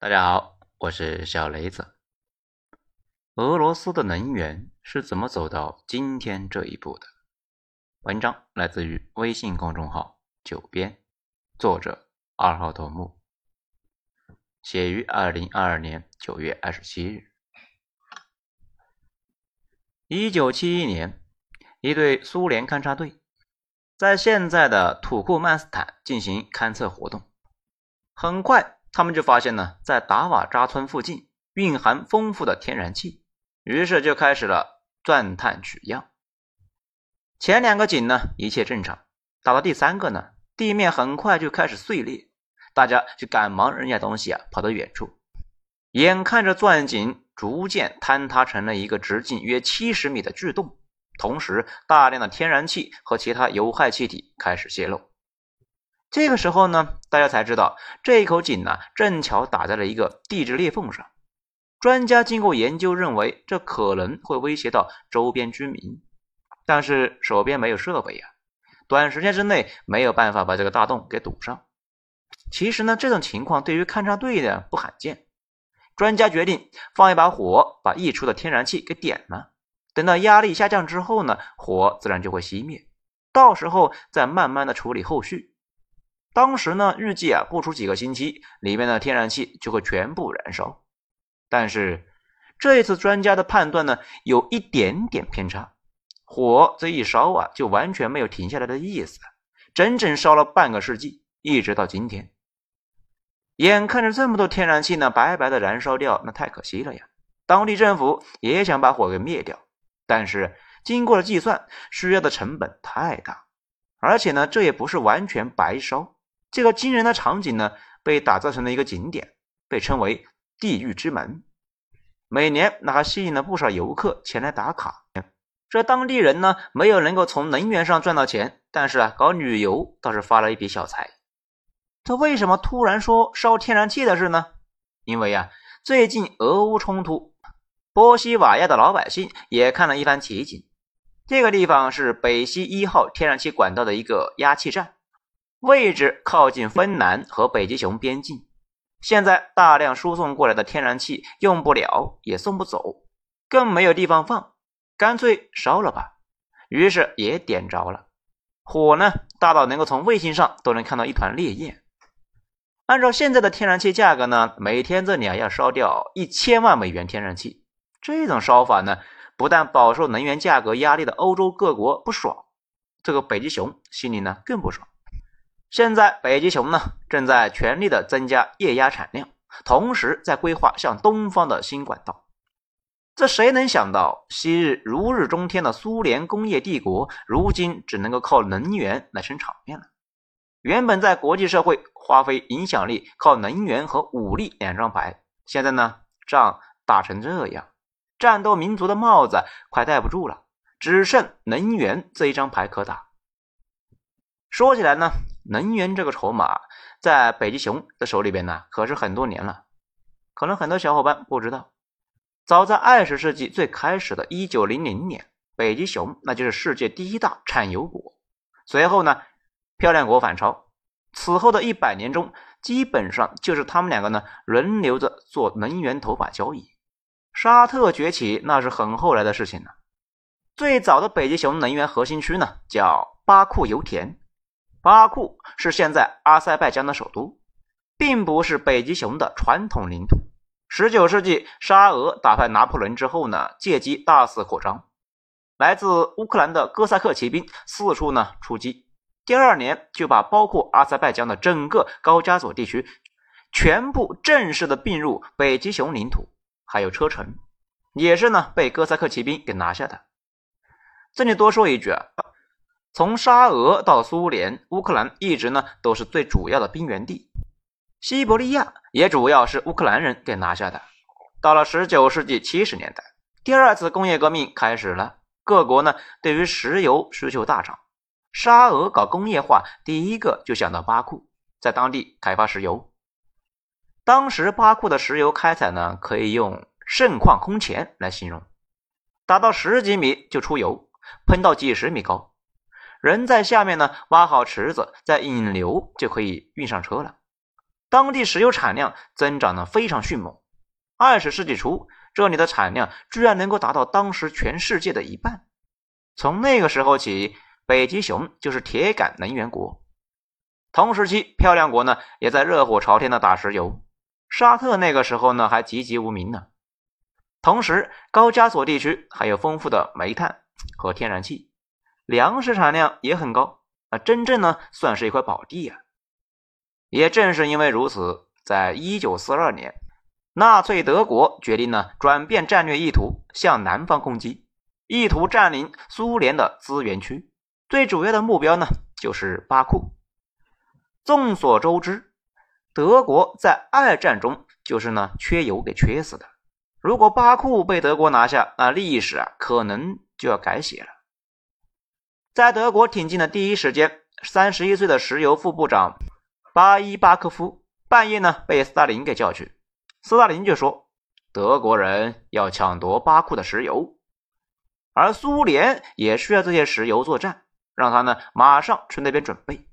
大家好，我是小雷子。俄罗斯的能源是怎么走到今天这一步的？文章来自于微信公众号“九编”，作者二号头目，写于二零二二年九月二十七日。一九七一年，一队苏联勘察队在现在的土库曼斯坦进行勘测活动，很快。他们就发现呢，在达瓦扎村附近蕴含丰富的天然气，于是就开始了钻探取样。前两个井呢一切正常，到了第三个呢，地面很快就开始碎裂，大家就赶忙扔下东西啊，跑到远处。眼看着钻井逐渐坍塌成了一个直径约七十米的巨洞，同时大量的天然气和其他有害气体开始泄漏。这个时候呢，大家才知道这一口井呢，正巧打在了一个地质裂缝上。专家经过研究，认为这可能会威胁到周边居民，但是手边没有设备呀，短时间之内没有办法把这个大洞给堵上。其实呢，这种情况对于勘察队的不罕见。专家决定放一把火，把溢出的天然气给点了。等到压力下降之后呢，火自然就会熄灭，到时候再慢慢的处理后续。当时呢，预计啊，不出几个星期，里面的天然气就会全部燃烧。但是这一次，专家的判断呢，有一点点偏差。火这一烧啊，就完全没有停下来的意思，整整烧了半个世纪，一直到今天。眼看着这么多天然气呢，白白的燃烧掉，那太可惜了呀。当地政府也想把火给灭掉，但是经过了计算，需要的成本太大，而且呢，这也不是完全白烧。这个惊人的场景呢，被打造成了一个景点，被称为“地狱之门”。每年那还吸引了不少游客前来打卡。这当地人呢，没有能够从能源上赚到钱，但是啊，搞旅游倒是发了一笔小财。他为什么突然说烧天然气的事呢？因为啊，最近俄乌冲突，波西瓦亚的老百姓也看了一番奇景。这个地方是北溪一号天然气管道的一个压气站。位置靠近芬兰和北极熊边境，现在大量输送过来的天然气用不了，也送不走，更没有地方放，干脆烧了吧。于是也点着了，火呢大到能够从卫星上都能看到一团烈焰。按照现在的天然气价格呢，每天这里啊要烧掉一千万美元天然气。这种烧法呢，不但饱受能源价格压力的欧洲各国不爽，这个北极熊心里呢更不爽。现在北极熊呢正在全力的增加液压产量，同时在规划向东方的新管道。这谁能想到，昔日如日中天的苏联工业帝国，如今只能够靠能源来撑场面了。原本在国际社会发挥影响力，靠能源和武力两张牌，现在呢仗打成这样，战斗民族的帽子快戴不住了，只剩能源这一张牌可打。说起来呢。能源这个筹码在北极熊的手里边呢，可是很多年了。可能很多小伙伴不知道，早在二十世纪最开始的一九零零年，北极熊那就是世界第一大产油国。随后呢，漂亮国反超，此后的一百年中，基本上就是他们两个呢轮流着做能源头把交椅。沙特崛起那是很后来的事情了。最早的北极熊能源核心区呢，叫巴库油田。巴库是现在阿塞拜疆的首都，并不是北极熊的传统领土。十九世纪，沙俄打败拿破仑之后呢，借机大肆扩张。来自乌克兰的哥萨克骑兵四处呢出击，第二年就把包括阿塞拜疆的整个高加索地区全部正式的并入北极熊领土，还有车臣，也是呢被哥萨克骑兵给拿下的。这里多说一句啊。从沙俄到苏联，乌克兰一直呢都是最主要的兵源地。西伯利亚也主要是乌克兰人给拿下的。到了十九世纪七十年代，第二次工业革命开始了，各国呢对于石油需求大涨。沙俄搞工业化，第一个就想到巴库，在当地开发石油。当时巴库的石油开采呢，可以用盛况空前来形容，打到十几米就出油，喷到几十米高。人在下面呢，挖好池子，再引流就可以运上车了。当地石油产量增长的非常迅猛。二十世纪初，这里的产量居然能够达到当时全世界的一半。从那个时候起，北极熊就是铁杆能源国。同时期，漂亮国呢也在热火朝天的打石油。沙特那个时候呢还籍籍无名呢。同时，高加索地区还有丰富的煤炭和天然气，粮食产量也很高啊，真正呢算是一块宝地啊。也正是因为如此，在一九四二年，纳粹德国决定呢转变战略意图，向南方攻击，意图占领苏联的资源区。最主要的目标呢就是巴库。众所周知，德国在二战中就是呢缺油给缺死的。如果巴库被德国拿下，那历史啊可能就要改写了。在德国挺进的第一时间，三十一岁的石油副部长。巴伊巴科夫半夜呢被斯大林给叫去，斯大林就说：“德国人要抢夺巴库的石油，而苏联也需要这些石油作战，让他呢马上去那边准备。”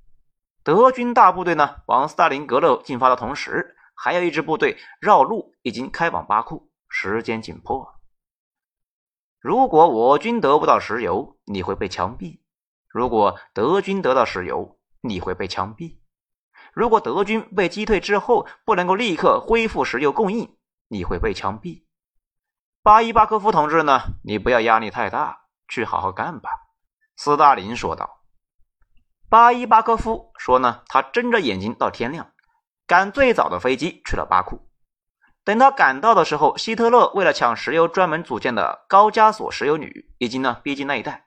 德军大部队呢往斯大林格勒进发的同时，还有一支部队绕路已经开往巴库，时间紧迫。如果我军得不到石油，你会被枪毙；如果德军得到石油，你会被枪毙。如果德军被击退之后不能够立刻恢复石油供应，你会被枪毙。巴伊巴科夫同志呢？你不要压力太大，去好好干吧。”斯大林说道。巴伊巴科夫说呢，他睁着眼睛到天亮，赶最早的飞机去了巴库。等他赶到的时候，希特勒为了抢石油专门组建的高加索石油旅已经呢逼近那一带。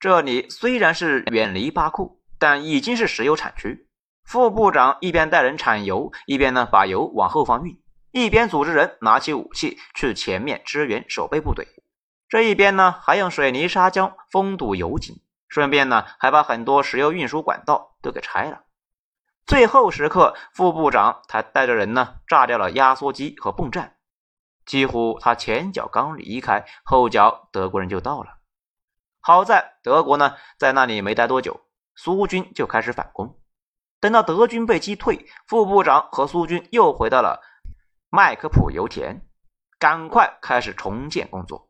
这里虽然是远离巴库，但已经是石油产区。副部长一边带人产油，一边呢把油往后方运，一边组织人拿起武器去前面支援守备部队。这一边呢还用水泥砂浆封堵油井，顺便呢还把很多石油运输管道都给拆了。最后时刻，副部长他带着人呢炸掉了压缩机和泵站，几乎他前脚刚离开，后脚德国人就到了。好在德国呢在那里没待多久，苏军就开始反攻。等到德军被击退，副部长和苏军又回到了麦克普油田，赶快开始重建工作。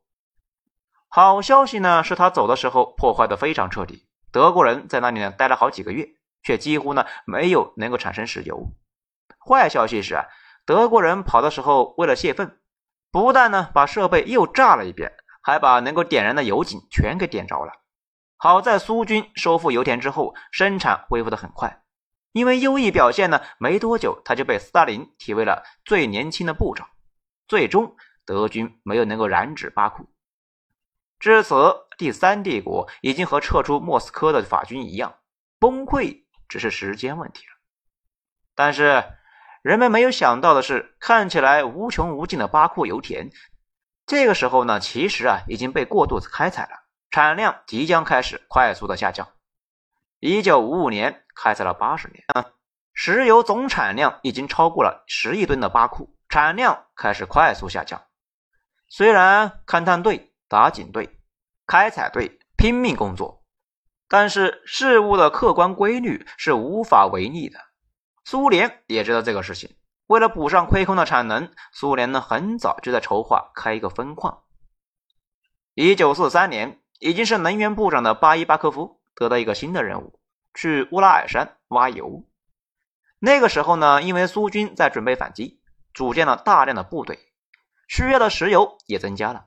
好消息呢，是他走的时候破坏的非常彻底，德国人在那里呢待了好几个月，却几乎呢没有能够产生石油。坏消息是啊，德国人跑的时候为了泄愤，不但呢把设备又炸了一遍，还把能够点燃的油井全给点着了。好在苏军收复油田之后，生产恢复的很快。因为优异表现呢，没多久他就被斯大林提为了最年轻的部长。最终，德军没有能够染指巴库。至此，第三帝国已经和撤出莫斯科的法军一样，崩溃只是时间问题了。但是，人们没有想到的是，看起来无穷无尽的巴库油田，这个时候呢，其实啊已经被过度开采了，产量即将开始快速的下降。一九五五年开采了八十年，石油总产量已经超过了十亿吨的巴库，产量开始快速下降。虽然勘探队、打井队、开采队拼命工作，但是事物的客观规律是无法违逆的。苏联也知道这个事情，为了补上亏空的产能，苏联呢很早就在筹划开一个分矿。一九四三年，已经是能源部长的巴伊巴科夫。得到一个新的任务，去乌拉尔山挖油。那个时候呢，因为苏军在准备反击，组建了大量的部队，需要的石油也增加了。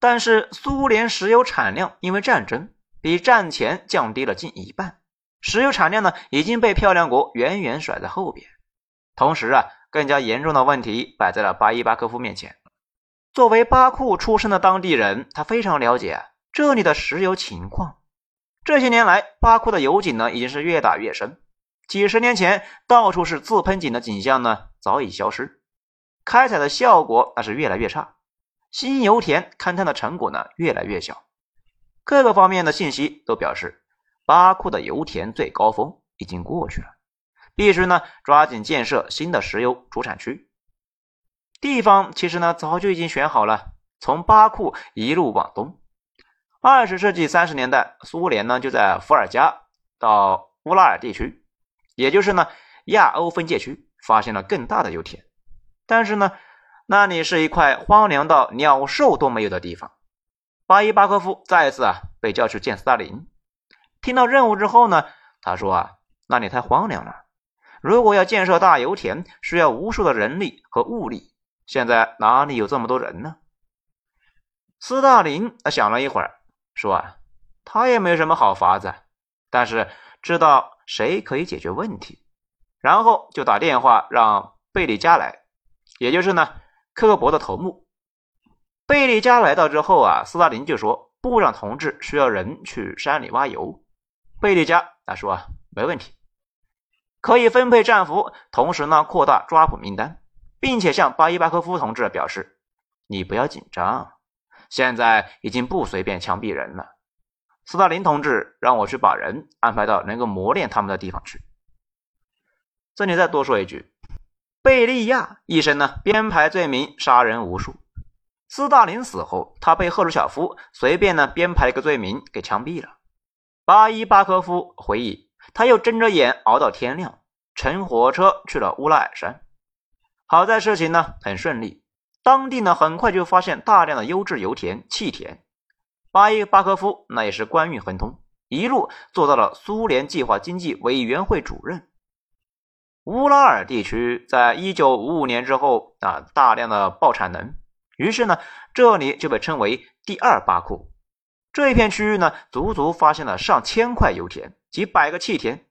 但是苏联石油产量因为战争比战前降低了近一半，石油产量呢已经被漂亮国远远甩在后边。同时啊，更加严重的问题摆在了巴伊巴科夫面前。作为巴库出身的当地人，他非常了解这里的石油情况。这些年来，巴库的油井呢已经是越打越深。几十年前到处是自喷井的景象呢早已消失，开采的效果那是越来越差，新油田勘探的成果呢越来越小。各个方面的信息都表示，巴库的油田最高峰已经过去了，必须呢抓紧建设新的石油主产区。地方其实呢早就已经选好了，从巴库一路往东。二十世纪三十年代，苏联呢就在伏尔加到乌拉尔地区，也就是呢亚欧分界区，发现了更大的油田，但是呢，那里是一块荒凉到鸟兽都没有的地方。巴伊巴科夫再一次啊被叫去见斯大林。听到任务之后呢，他说啊，那里太荒凉了，如果要建设大油田，需要无数的人力和物力，现在哪里有这么多人呢？斯大林啊想了一会儿，说啊，他也没什么好法子，但是知道谁可以解决问题，然后就打电话让贝利加来，也就是呢科博的头目。贝利加来到之后啊，斯大林就说：“部长同志需要人去山里挖油。”贝利加他说：“啊，没问题，可以分配战俘，同时呢扩大抓捕名单，并且向巴伊巴科夫同志表示，你不要紧张，现在已经不随便枪毙人了。斯大林同志让我去把人安排到能够磨练他们的地方去。”这里再多说一句，贝利亚一生呢编排罪名，杀人无数。斯大林死后，他被赫鲁晓夫随便呢编排一个罪名给枪毙了。巴伊巴科夫回忆，他又睁着眼熬到天亮，乘火车去了乌拉尔山。好在事情呢很顺利，当地呢很快就发现大量的优质油田、气田。巴伊巴科夫那也是官运亨通，一路做到了苏联计划经济委员会主任。乌拉尔地区在一九五五年之后啊，大量的爆产能。于是呢，这里就被称为第二巴库。这一片区域呢，足足发现了上千块油田，几百个气田。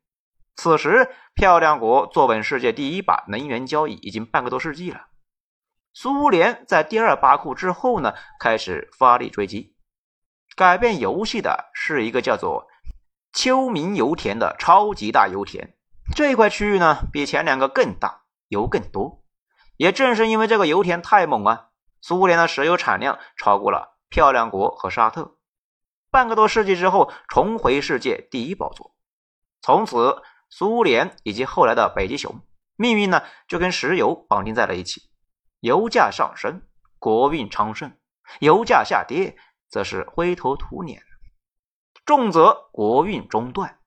此时，漂亮国坐稳世界第一把能源交易已经半个多世纪了。苏联在第二巴库之后呢，开始发力追击。改变游戏的是一个叫做秋明油田的超级大油田。这块区域呢，比前两个更大，油更多。也正是因为这个油田太猛啊。苏联的石油产量超过了漂亮国和沙特，半个多世纪之后重回世界第一宝座。从此，苏联以及后来的北极熊命运呢就跟石油绑定在了一起。油价上升，国运昌盛；油价下跌，则是灰头土脸。重则国运中断。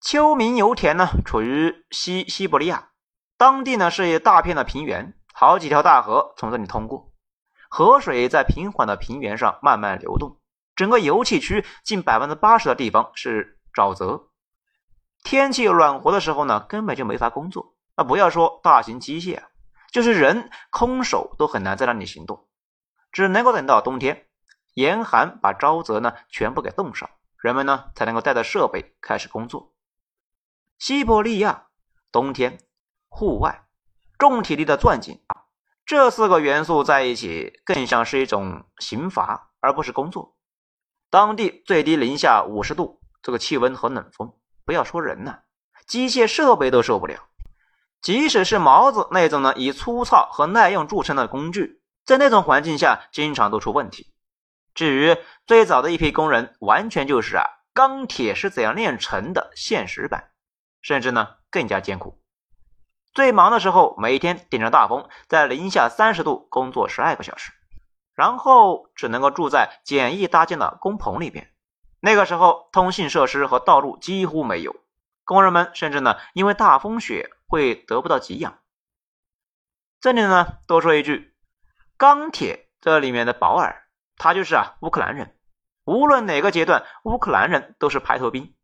秋明油田呢处于西西伯利亚，当地呢是一大片的平原。好几条大河从这里通过，河水在平缓的平原上慢慢流动。整个油气区近百分之八十的地方是沼泽，天气暖和的时候呢，根本就没法工作。那不要说大型机械，就是人空手都很难在那里行动，只能够等到冬天，严寒把沼泽呢全部给冻上，人们呢才能够带着设备开始工作。西伯利亚冬天户外。重体力的钻井，这四个元素在一起，更像是一种刑罚，而不是工作。当地最低零下五十度，这个气温和冷风，不要说人呢，机械设备都受不了。即使是毛子那种呢以粗糙和耐用著称的工具，在那种环境下，经常都出问题。至于最早的一批工人，完全就是啊，钢铁是怎样炼成的现实版，甚至呢更加艰苦。最忙的时候，每天顶着大风，在零下三十度工作十二个小时，然后只能够住在简易搭建的工棚里边。那个时候，通信设施和道路几乎没有，工人们甚至呢，因为大风雪会得不到给养。这里呢，多说一句，钢铁这里面的保尔，他就是啊，乌克兰人。无论哪个阶段，乌克兰人都是排头兵，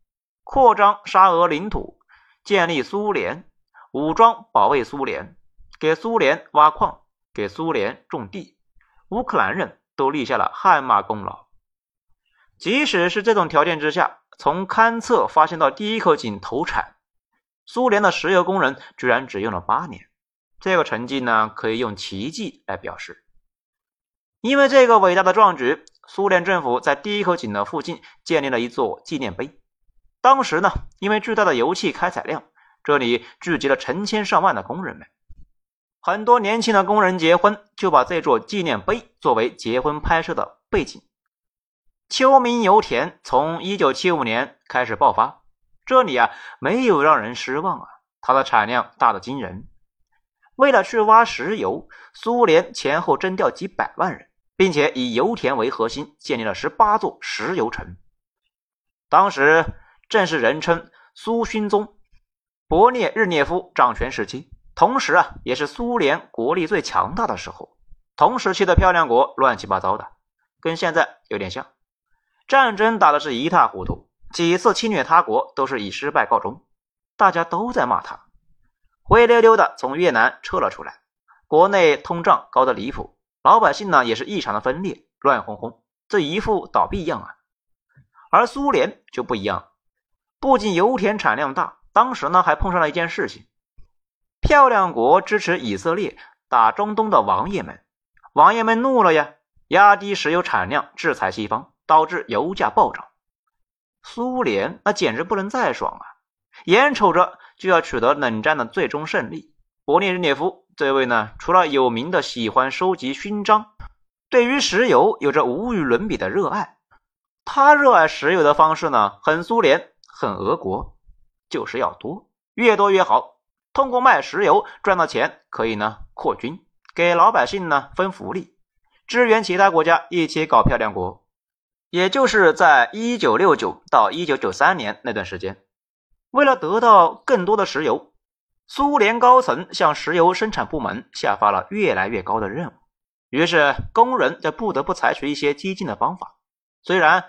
扩张沙俄领土，建立苏联。武装保卫苏联，给苏联挖矿，给苏联种地，乌克兰人都立下了汗马功劳。即使是这种条件之下，从勘测发现到第一口井投产，苏联的石油工人居然只用了八年。这个成绩呢，可以用奇迹来表示。因为这个伟大的壮举，苏联政府在第一口井的附近建立了一座纪念碑。当时呢，因为巨大的油气开采量。这里聚集了成千上万的工人们，很多年轻的工人结婚就把这座纪念碑作为结婚拍摄的背景。秋明油田从1975年开始爆发，这里啊没有让人失望啊，它的产量大的惊人。为了去挖石油，苏联前后征调几百万人，并且以油田为核心建立了十八座石油城。当时正是人称“苏勋宗”。勃列日涅夫掌权时期，同时啊，也是苏联国力最强大的时候。同时期的漂亮国乱七八糟的，跟现在有点像。战争打的是一塌糊涂，几次侵略他国都是以失败告终，大家都在骂他，灰溜溜的从越南撤了出来。国内通胀高的离谱，老百姓呢也是异常的分裂，乱哄哄，这一副倒闭样啊。而苏联就不一样，不仅油田产量大，当时呢还碰上了一件事情：漂亮国支持以色列打中东的王爷们，王爷们怒了呀，压低石油产量，制裁西方，导致油价暴涨。苏联那简直不能再爽啊，眼瞅着就要取得冷战的最终胜利，勃列日涅夫这位呢，除了有名的喜欢收集勋章，对于石油有着无与伦比的热爱。他热爱石油的方式呢，很苏联，很俄国，就是要多，越多越好。通过卖石油赚到钱，可以呢扩军，给老百姓呢分福利，支援其他国家一起搞漂亮国。也就是在一九六九到一九九三年那段时间，为了得到更多的石油，苏联高层向石油生产部门下发了越来越高的任务，于是工人就不得不采取一些激进的方法。虽然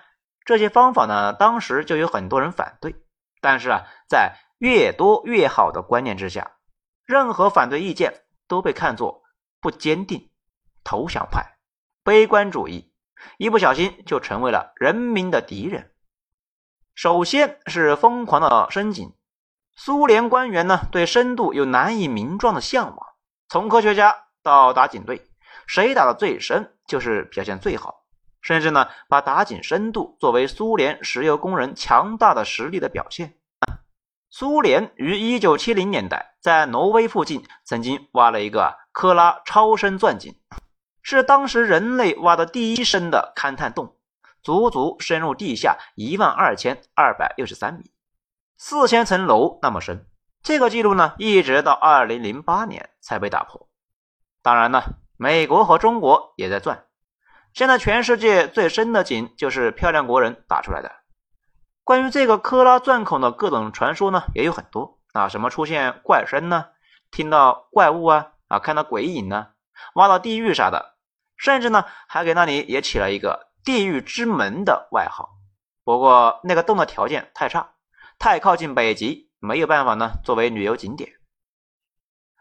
这些方法呢，当时就有很多人反对，但是啊，在越多越好的观念之下，任何反对意见都被看作不坚定、投降派、悲观主义，一不小心就成为了人民的敌人。首先是疯狂的深井，苏联官员呢对深度有难以名状的向往，从科学家到打井队，谁打的最深就是表现最好。甚至呢，把打井深度作为苏联石油工人强大的实力的表现。苏联于一九七零年代在挪威附近曾经挖了一个科拉超深钻井，是当时人类挖的第一深的勘探洞，足足深入地下一万二千二百六十三米，四千层楼那么深。这个记录呢，一直到二零零八年才被打破。当然呢，美国和中国也在钻。现在全世界最深的井就是漂亮国人打出来的。关于这个科拉钻孔的各种传说呢，也有很多啊，什么出现怪声呢，听到怪物啊，啊，看到鬼影呢，挖到地狱啥的，甚至呢，还给那里也起了一个“地狱之门”的外号。不过那个洞的条件太差，太靠近北极，没有办法呢作为旅游景点。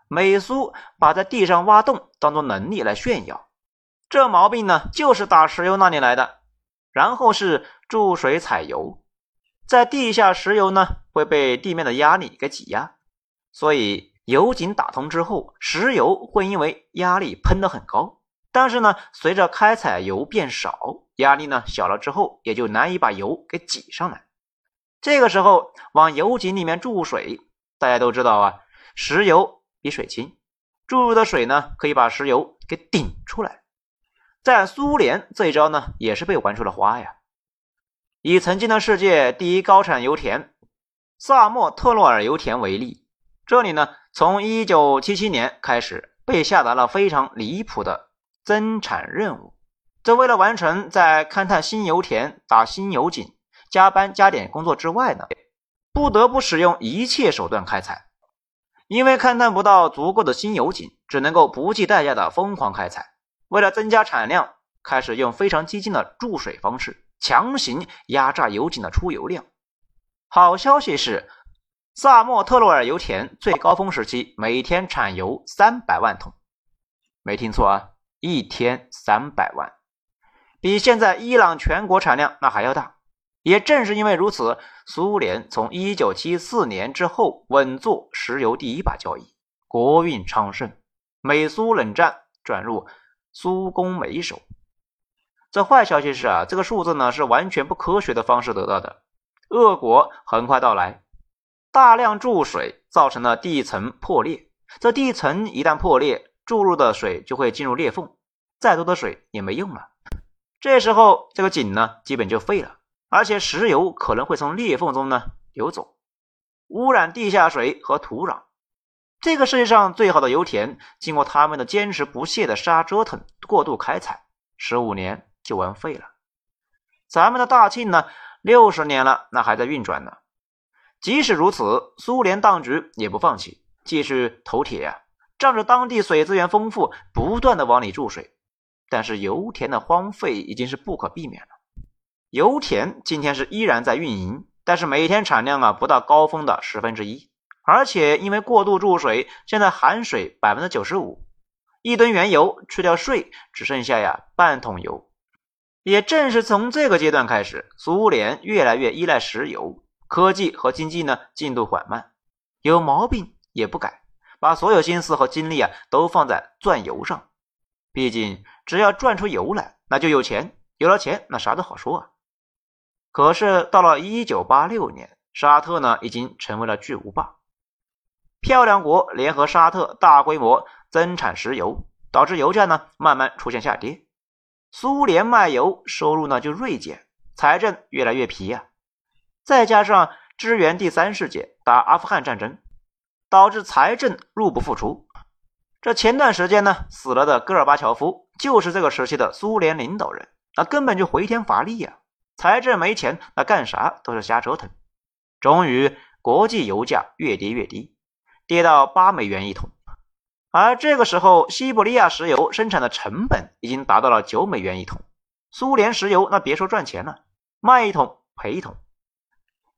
美苏把在地上挖洞当做能力来炫耀。这毛病呢，就是打石油那里来的。然后是注水采油，在地下石油呢会被地面的压力给挤压，所以油井打通之后，石油会因为压力喷得很高。但是呢，随着开采油变少，压力呢小了之后，也就难以把油给挤上来。这个时候往油井里面注水，大家都知道啊，石油比水轻，注入的水呢可以把石油给顶出来。在苏联，这一招呢也是被玩出了花呀。以曾经的世界第一高产油田萨莫特洛尔油田为例，这里呢从1977年开始被下达了非常离谱的增产任务。这为了完成在勘探新油田、打新油井、加班加点工作之外呢，不得不使用一切手段开采。因为勘探不到足够的新油井，只能够不计代价的疯狂开采。为了增加产量，开始用非常激进的注水方式，强行压榨油井的出油量。好消息是，萨莫特洛尔油田最高峰时期每天产油三百万桶，没听错啊，一天三百万，比现在伊朗全国产量那还要大。也正是因为如此，苏联从一九七四年之后稳坐石油第一把交椅，国运昌盛，美苏冷战转入。苏攻美手，这坏消息是啊，这个数字呢是完全不科学的方式得到的。恶果很快到来，大量注水造成了地层破裂，这地层一旦破裂，注入的水就会进入裂缝，再多的水也没用了。这时候这个井呢基本就废了，而且石油可能会从裂缝中呢流走，污染地下水和土壤。这个世界上最好的油田，经过他们的坚持不懈的杀折腾、过度开采，十五年就完废了。咱们的大庆呢，六十年了，那还在运转呢。即使如此，苏联当局也不放弃，继续投铁呀，仗着当地水资源丰富，不断的往里注水。但是油田的荒废已经是不可避免了。油田今天是依然在运营，但是每天产量啊不到高峰的十分之一，而且因为过度注水，现在含水百分之九十五，一吨原油去掉税只剩下呀半桶油。也正是从这个阶段开始，苏联越来越依赖石油，科技和经济呢进度缓慢，有毛病也不改，把所有心思和精力啊都放在赚油上。毕竟只要赚出油来，那就有钱，有了钱那啥都好说啊。可是到了一九八六年，沙特呢已经成为了巨无霸，漂亮国联合沙特大规模增产石油，导致油价呢慢慢出现下跌。苏联卖油收入呢就锐减，财政越来越皮呀，再加上支援第三世界打阿富汗战争，导致财政入不敷出。这前段时间呢死了的戈尔巴乔夫就是这个时期的苏联领导人，那根本就回天乏力呀，财政没钱，那干啥都是瞎折腾。终于，国际油价越跌越低，跌到八美元一桶。而这个时候，西伯利亚石油生产的成本已经达到了九美元一桶。苏联石油那别说赚钱了，卖一桶赔一桶。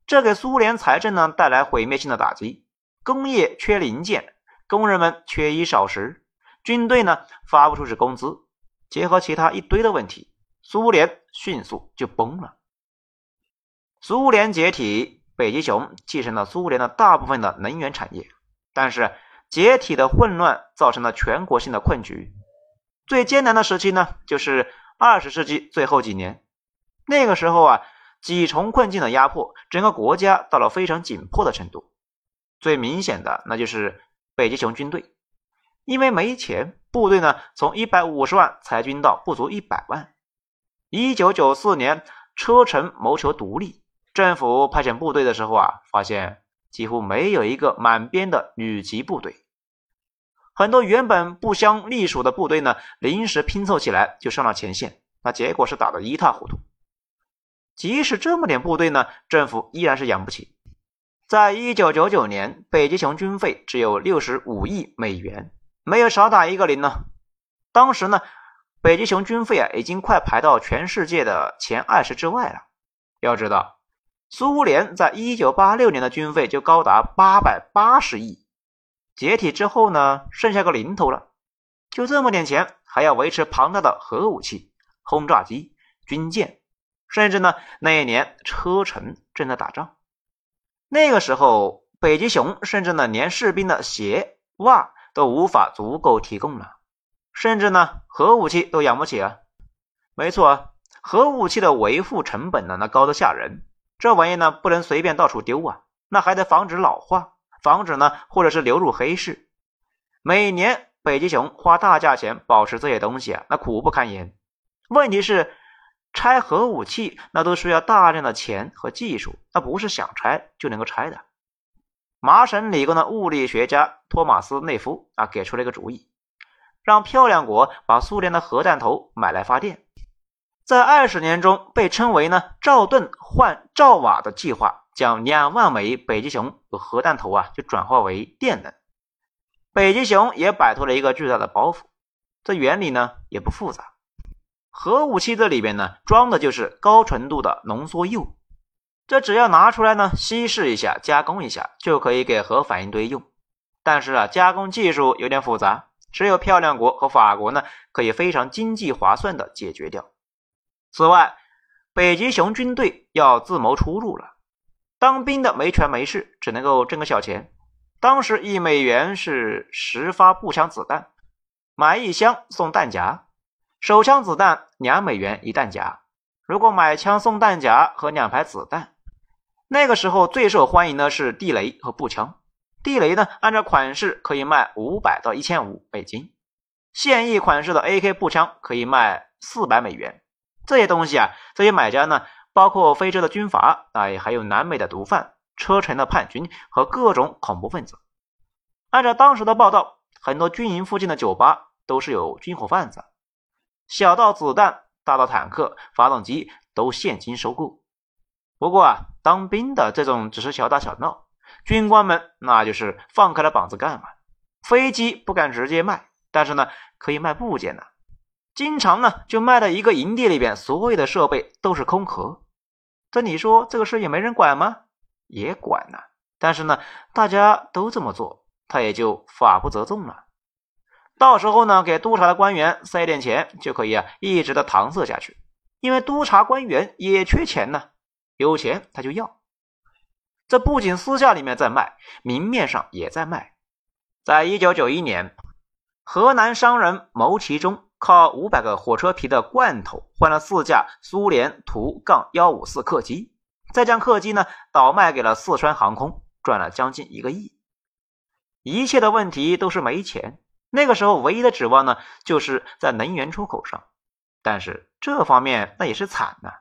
这给苏联财政呢带来毁灭性的打击。工业缺零件，工人们缺衣少食，军队呢发不出去工资，结合其他一堆的问题，苏联迅速就崩了。苏联解体，北极熊继承了苏联的大部分的能源产业，但是。解体的混乱造成了全国性的困局，最艰难的时期呢，就是二十世纪最后几年。那个时候啊，几重困境的压迫，整个国家到了非常紧迫的程度。最明显的那就是北极熊军队，因为没钱，部队呢从一百五十万裁军到不足一百万。一九九四年，车臣谋求独立，政府派遣部队的时候啊，发现几乎没有一个满编的旅级部队。很多原本不相隶属的部队呢，临时拼凑起来就上了前线，那结果是打得一塌糊涂。即使这么点部队呢，政府依然是养不起。在一九九九年，北极熊军费只有六十五亿美元，没有少打一个零呢。当时呢，北极熊军费啊，已经快排到全世界的前二十之外了。要知道，苏联在一九八六年的军费就高达八百八十亿。解体之后呢，剩下个零头了，就这么点钱，还要维持庞大的核武器、轰炸机、军舰，甚至呢，那一年车臣正在打仗，那个时候北极熊甚至呢，连士兵的鞋袜都无法足够提供了，甚至呢，核武器都养不起啊！没错，核武器的维护成本呢，那高的吓人，这玩意呢，不能随便到处丢啊，那还得防止老化。防止呢，或者是流入黑市。每年北极熊花大价钱保持这些东西啊，那苦不堪言。问题是拆核武器那都需要大量的钱和技术，那不是想拆就能够拆的。麻省理工的物理学家托马斯内夫啊，给出了一个主意，让漂亮国把苏联的核弹头买来发电。在二十年中，被称为呢赵盾换赵瓦的计划。将两万枚北极熊核弹头啊，就转化为电能。北极熊也摆脱了一个巨大的包袱。这原理呢也不复杂，核武器这里边呢装的就是高纯度的浓缩铀，这只要拿出来呢稀释一下，加工一下就可以给核反应堆用。但是啊，加工技术有点复杂，只有漂亮国和法国呢可以非常经济划算的解决掉。此外，北极熊军队要自谋出路了。当兵的没权没势，只能够挣个小钱。当时一美元是十发步枪子弹，买一箱送弹夹；手枪子弹两美元一弹夹。如果买枪送弹夹和两排子弹，那个时候最受欢迎的是地雷和步枪。地雷呢，按照款式可以卖五百到一千五美金；现役款式的 AK 步枪可以卖四百美元。这些东西啊，这些买家呢。包括非洲的军阀，哎，还有南美的毒贩、车臣的叛军和各种恐怖分子。按照当时的报道，很多军营附近的酒吧都是有军火贩子，小到子弹，大到坦克、发动机都现金收购。不过啊，当兵的这种只是小打小闹，军官们那就是放开了膀子干啊。飞机不敢直接卖，但是呢可以卖部件呢。经常呢就卖到一个营地里边，所有的设备都是空壳。这你说这个事也没人管吗？也管呢，但是呢大家都这么做，他也就法不责众了。到时候呢给督察的官员塞点钱，就可以啊一直的搪塞下去。因为督察官员也缺钱呢，有钱他就要。这不仅私下里面在卖，明面上也在卖。在一九九一年，河南商人牟其中靠五百个火车皮的罐头换了四架苏联图杠幺五四客机，再将客机呢倒卖给了四川航空，赚了将近一个亿。一切的问题都是没钱。那个时候唯一的指望呢，就是在能源出口上。但是这方面那也是惨呐，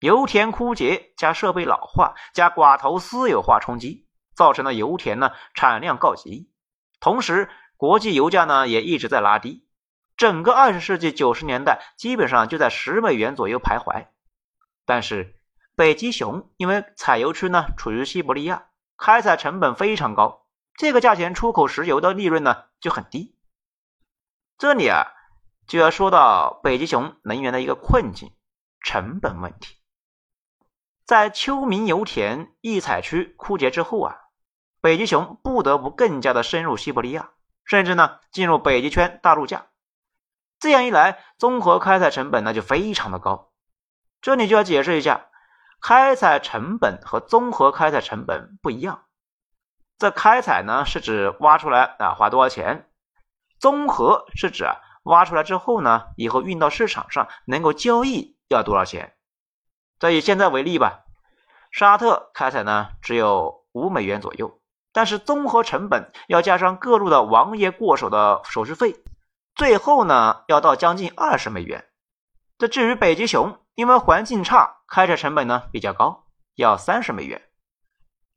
油田枯竭加设备老化加寡头私有化冲击，造成了油田呢产量告急。同时，国际油价呢也一直在拉低，整个二十世纪九十年代基本上就在十美元左右徘徊。但是北极熊因为采油区呢处于西伯利亚，开采成本非常高，这个价钱出口石油的利润呢就很低。这里啊。就要说到北极熊能源的一个困境——成本问题。在秋明油田易采区枯竭之后啊，北极熊不得不更加的深入西伯利亚，甚至呢进入北极圈大陆架。这样一来，综合开采成本那就非常的高。这里就要解释一下，开采成本和综合开采成本不一样。这开采呢是指挖出来啊花多少钱，综合是指啊。挖出来之后呢，以后运到市场上能够交易要多少钱？再以现在为例吧，沙特开采呢只有五美元左右，但是综合成本要加上各路的王爷过手的手续费，最后呢要到将近二十美元。这至于北极熊，因为环境差，开采成本呢比较高，要三十美元，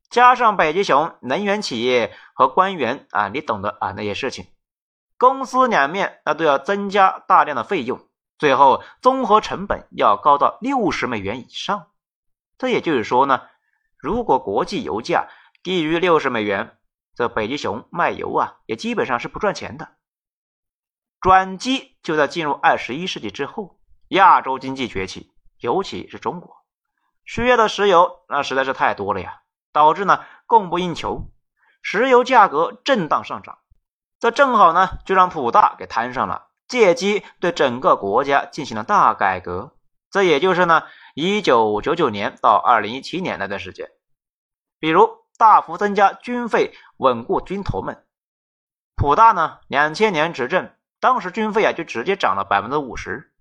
加上北极熊能源企业和官员啊，你懂得啊那些事情。公司两面那都要增加大量的费用，最后综合成本要高到六十美元以上。这也就是说呢，如果国际油价低于六十美元，这北极熊卖油啊也基本上是不赚钱的。转机就在进入二十一世纪之后，亚洲经济崛起，尤其是中国需要的石油那实在是太多了呀，导致呢供不应求，石油价格震荡上涨。这正好呢，就让普大给摊上了，借机对整个国家进行了大改革。这也就是呢，一九九九年到二零一七年那段时间，比如大幅增加军费，稳固军头们。普大呢，两千年执政，当时军费啊就直接涨了百分之五十。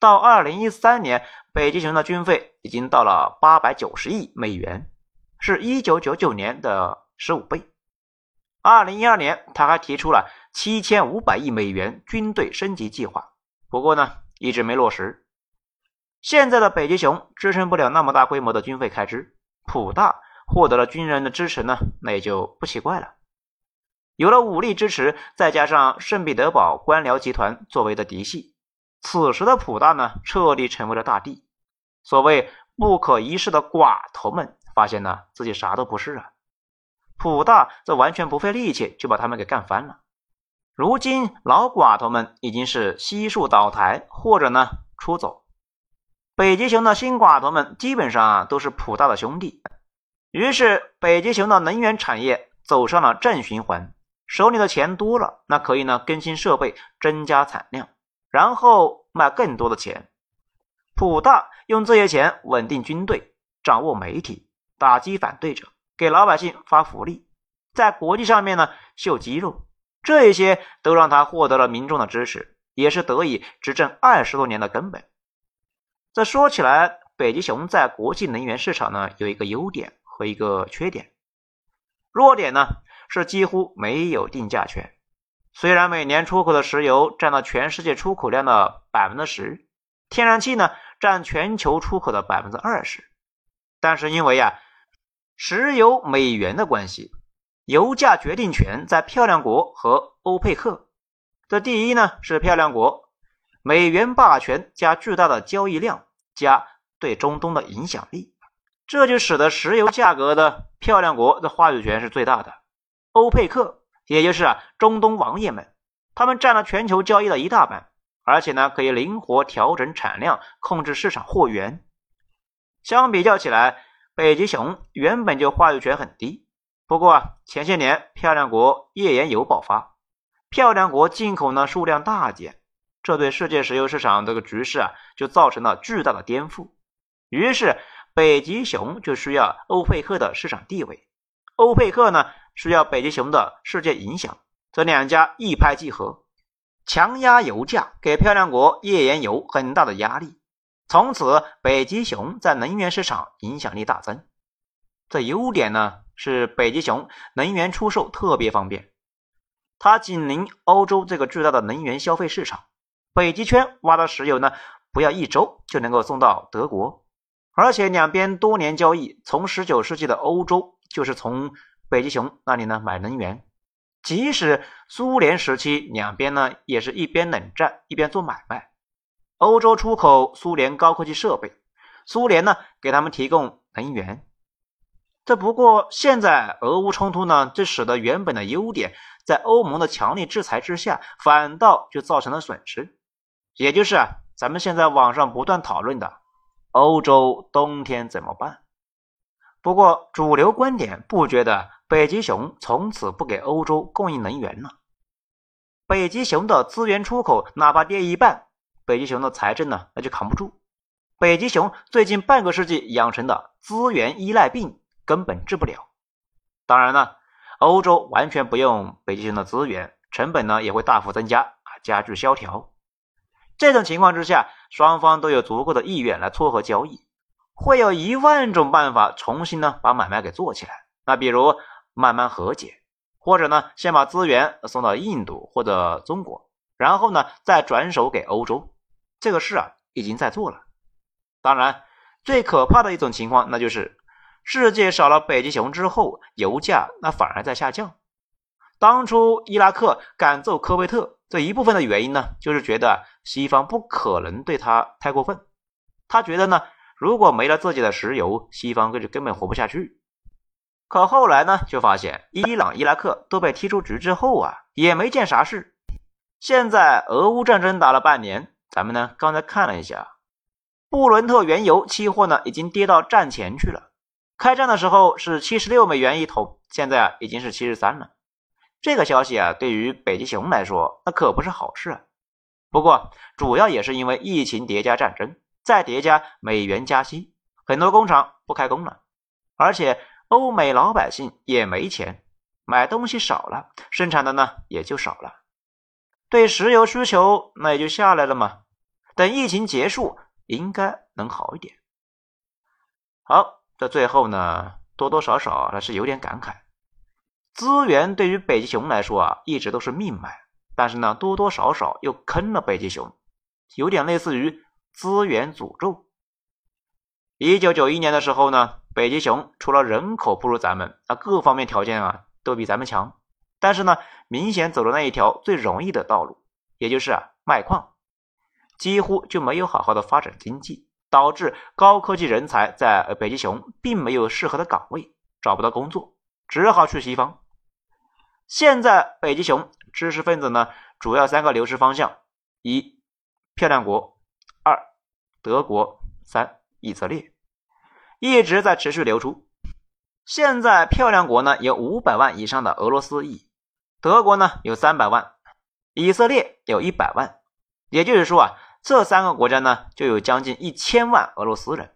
到二零一三年，北极熊的军费已经到了八百九十亿美元，是一九九九年的十五倍。二零一二年，他还提出了七千五百亿美元军队升级计划，不过呢，一直没落实。现在的北极熊支撑不了那么大规模的军费开支，普大获得了军人的支持呢，那也就不奇怪了。有了武力支持，再加上圣彼得堡官僚集团作为的嫡系，此时的普大呢，彻底成为了大帝。所谓不可一世的寡头们，发现呢自己啥都不是啊。普大这完全不费力气就把他们给干翻了。如今老寡头们已经是悉数倒台或者呢出走，北极熊的新寡头们基本上啊都是普大的兄弟。于是北极熊的能源产业走上了正循环，手里的钱多了，那可以呢更新设备，增加产量，然后卖更多的钱。普大用这些钱稳定军队，掌握媒体，打击反对者。给老百姓发福利，在国际上面呢秀肌肉，这些都让他获得了民众的支持，也是得以执政二十多年的根本。这说起来，北极熊在国际能源市场呢有一个优点和一个缺点，弱点呢是几乎没有定价权。虽然每年出口的石油占到全世界出口量的百分之十，天然气呢占全球出口的百分之二十，但是因为呀。石油美元的关系，油价决定权在漂亮国和欧佩克。这第一呢是漂亮国，美元霸权加巨大的交易量加对中东的影响力。这就使得石油价格的漂亮国的话语权是最大的。欧佩克，也就是啊中东王爷们，他们占了全球交易的一大半，而且呢可以灵活调整产量，控制市场货源。相比较起来，北极熊原本就话语权很低。不过啊，前些年漂亮国页岩油爆发，漂亮国进口呢数量大减，这对世界石油市场这个局势啊就造成了巨大的颠覆。于是。北极熊就需要欧佩克的市场地位，欧佩克呢需要北极熊的世界影响，这两家一拍即合，强压油价，给漂亮国页岩油很大的压力。从此，北极熊在能源市场影响力大增。这优点呢是北极熊能源出售特别方便，它紧邻欧洲这个巨大的能源消费市场，北极圈挖的石油呢不要一周就能够送到德国。而且两边多年交易，从十九世纪的欧洲就是从北极熊那里呢买能源。即使苏联时期，两边呢也是一边冷战一边做买卖。欧洲出口苏联高科技设备，苏联呢给他们提供能源。这不过现在俄乌冲突呢，这使得原本的优点，在欧盟的强力制裁之下，反倒就造成了损失。也就是啊，咱们现在网上不断讨论的。欧洲冬天怎么办？不过主流观点不觉得北极熊从此不给欧洲供应能源了。北极熊的资源出口哪怕跌一半，北极熊的财政呢那就扛不住。北极熊最近半个世纪养成的资源依赖病根本治不了。当然了，欧洲完全不用北极熊的资源，成本呢也会大幅增加啊，加剧萧条。这种情况之下，双方都有足够的意愿来撮合交易，会有一万种办法重新呢把买卖给做起来。那比如慢慢和解，或者呢先把资源送到印度或者中国，然后呢再转手给欧洲。这个事啊已经在做了。当然，最可怕的一种情况，那就是世界少了北极熊之后，油价那反而在下降。当初伊拉克赶走科威特。这一部分的原因呢，就是觉得西方不可能对他太过分。他觉得呢，如果没了自己的石油，西方就根本活不下去。可后来呢，就发现伊朗、伊拉克都被踢出局之后啊，也没见啥事。现在俄乌战争打了半年，咱们呢刚才看了一下，布伦特原油期货呢已经跌到战前去了。开战的时候是七十六美元一桶，现在啊已经是七十三了。这个消息啊，对于北极熊来说，那可不是好事啊。不过，主要也是因为疫情叠加战争，再叠加美元加息，很多工厂不开工了，而且欧美老百姓也没钱买东西少了，生产的呢也就少了，对石油需求那也就下来了嘛。等疫情结束，应该能好一点。好，这最后呢，多多少少还是有点感慨。资源对于北极熊来说啊，一直都是命脉，但是呢，多多少少又坑了北极熊，有点类似于资源诅咒。一九九一年的时候呢，北极熊除了人口不如咱们，啊，各方面条件啊都比咱们强，但是呢，明显走了那一条最容易的道路，也就是啊卖矿，几乎就没有好好的发展经济，导致高科技人才在北极熊并没有适合的岗位，找不到工作，只好去西方。现在北极熊知识分子呢，主要三个流失方向：一、漂亮国；德国；三、以色列，一直在持续流出。现在漂亮国呢有五百万以上的俄罗斯裔，德国呢有三百万，以色列有一百万。也就是说啊，这三个国家呢就有将近一千万俄罗斯人，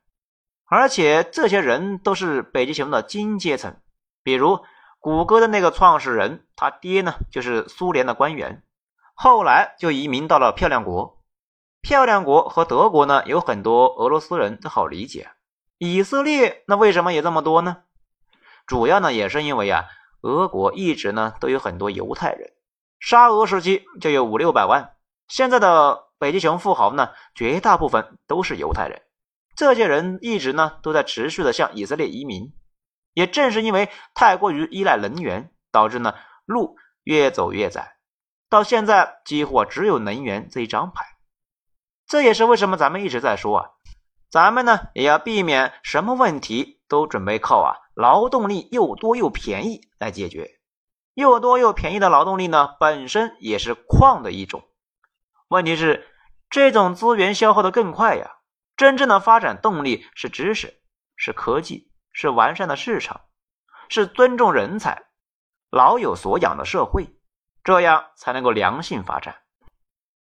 而且这些人都是北极熊的精阶层，比如。谷歌的那个创始人，他爹呢就是苏联的官员，后来就移民到了漂亮国。漂亮国和德国呢有很多俄罗斯人，这好理解。以色列那为什么也这么多呢？主要呢也是因为啊，俄国一直呢都有很多犹太人，沙俄时期就有五六百万。现在的北极熊富豪呢，绝大部分都是犹太人，这些人一直呢都在持续的向以色列移民。也正是因为太过于依赖能源，导致呢路越走越窄，到现在几乎只有能源这一张牌。这也是为什么咱们一直在说啊，咱们呢也要避免什么问题都准备靠啊劳动力又多又便宜来解决。又多又便宜的劳动力呢，本身也是矿的一种。问题是，这种资源消耗的更快呀。真正的发展动力是知识，是科技，是完善的市场，是尊重人才、老有所养的社会，这样才能够良性发展。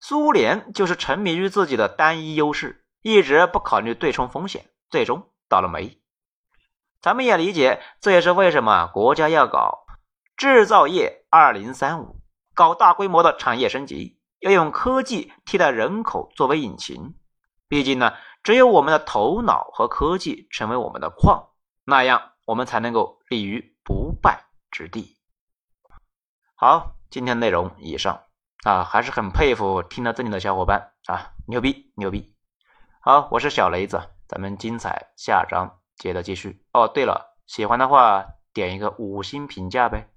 苏联就是沉迷于自己的单一优势，一直不考虑对冲风险，最终倒了霉。咱们也理解，这也是为什么国家要搞。制造业二零三五，搞大规模的产业升级，要用科技替代人口作为引擎。毕竟呢，只有我们的头脑和科技成为我们的矿，那样我们才能够立于不败之地。好，今天内容以上啊，还是很佩服听到这里的小伙伴啊，牛逼牛逼！好，我是小雷子，咱们精彩下章接着继续。哦，对了，喜欢的话点一个五星评价呗。